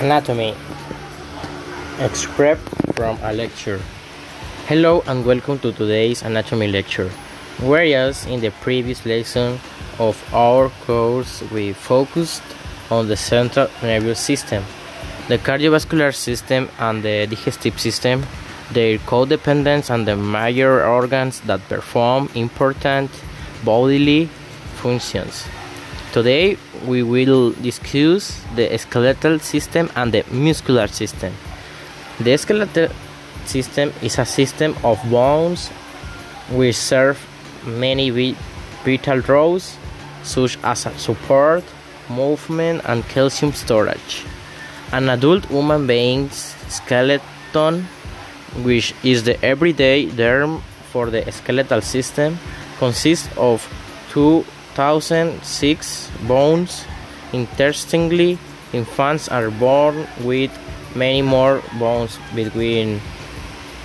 Anatomy Excerpt from a lecture. Hello and welcome to today's anatomy lecture. Whereas in the previous lesson of our course we focused on the central nervous system, the cardiovascular system and the digestive system, their codependence and the major organs that perform important bodily functions. Today we will discuss the skeletal system and the muscular system. The skeletal system is a system of bones which serve many vital roles such as support, movement, and calcium storage. An adult human being's skeleton, which is the everyday term for the skeletal system, consists of 2006 bones. Interestingly, infants are born with many more bones between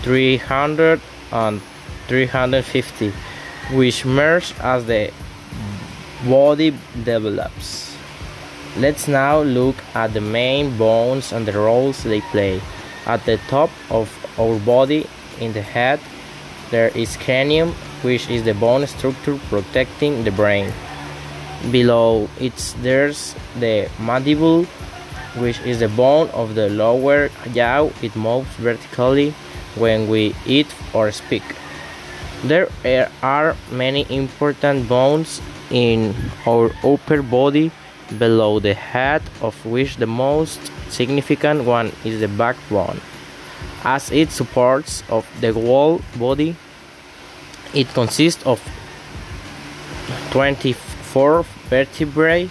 300 and 350 which merge as the body develops. Let's now look at the main bones and the roles they play. At the top of our body, in the head, there is cranium, which is the bone structure protecting the brain. Below it, there's the mandible, which is the bone of the lower jaw. It moves vertically when we eat or speak. There are many important bones in our upper body below the head, of which the most significant one is the backbone. As it supports of the whole body, it consists of 24 vertebrae,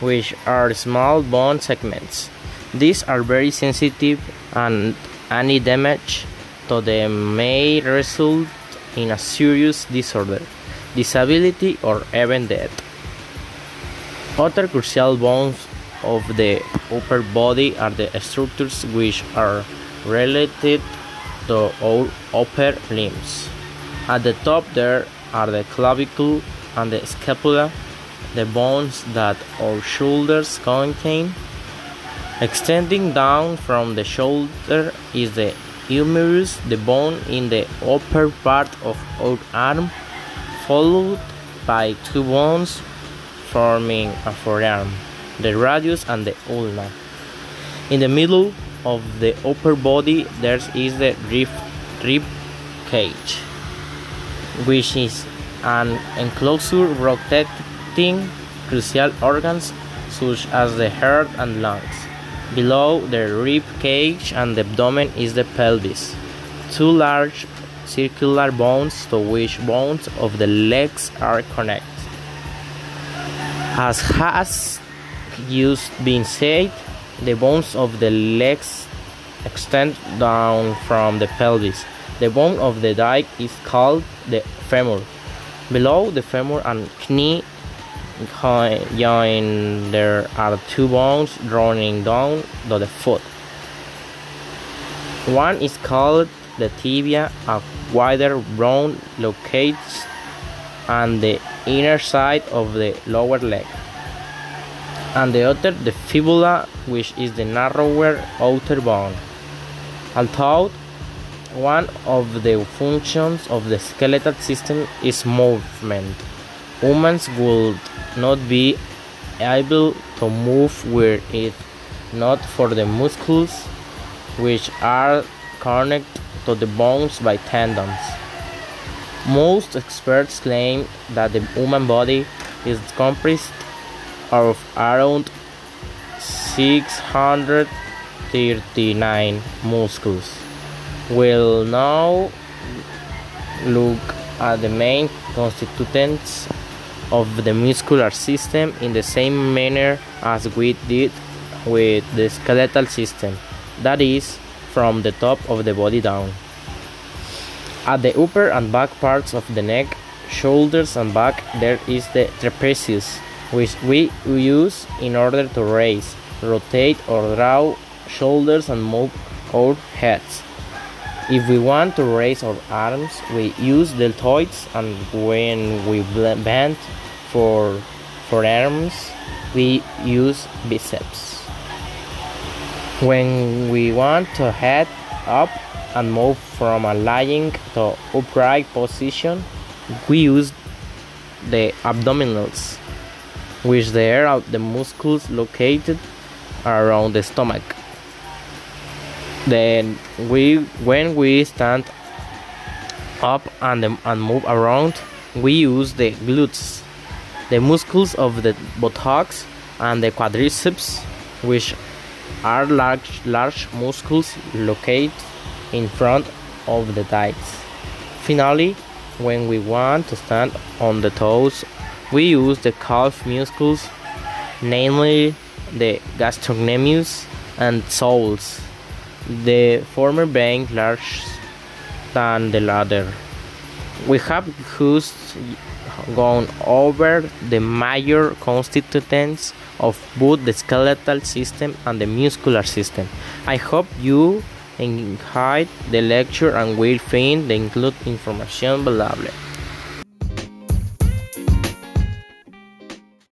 which are small bone segments. These are very sensitive, and any damage to them may result in a serious disorder, disability, or even death. Other crucial bones of the upper body are the structures which are related to our upper limbs. At the top there are the clavicle and the scapula, the bones that our shoulders contain. Extending down from the shoulder is the humerus, the bone in the upper part of our arm, followed by two bones forming a forearm, the radius and the ulna. In the middle of the upper body there is the rib, rib cage, which is an enclosure protecting crucial organs such as the heart and lungs. Below the rib cage and the abdomen is the pelvis, two large circular bones to which bones of the legs are connected. As has used been said, the bones of the legs extend down from the pelvis. The bone of the thigh is called the femur. Below the femur and knee join there are two bones running down to the foot. One is called the tibia, a wider bone locates on the inner side of the lower leg, and the other the fibula, which is the narrower outer bone. Although one of the functions of the skeletal system is movement, humans would not be able to move were it not for the muscles which are connected to the bones by tendons. Most experts claim that the human body is comprised of around 639 muscles. We'll now look at the main constituents of the muscular system in the same manner as we did with the skeletal system, that is, from the top of the body down. At the upper and back parts of the neck, shoulders, and back, there is the trapezius, which we use in order to raise, rotate, or draw shoulders and move our heads. If we want to raise our arms, we use deltoids, and when we bend for forearms, we use biceps. When we want to head up and move from a lying to upright position, we use the abdominals, which they are the muscles located around the stomach. Then we when we stand up and, and move around, we use the glutes, the muscles of the buttocks and the quadriceps, which are large, large muscles located in front of the thighs. Finally, when we want to stand on the toes, we use the calf muscles, namely the gastrocnemius and soleus, the former being larger than the latter. We have just gone over the major constituents of both the skeletal system and the muscular system. I hope you enjoyed the lecture and will find the included information valuable.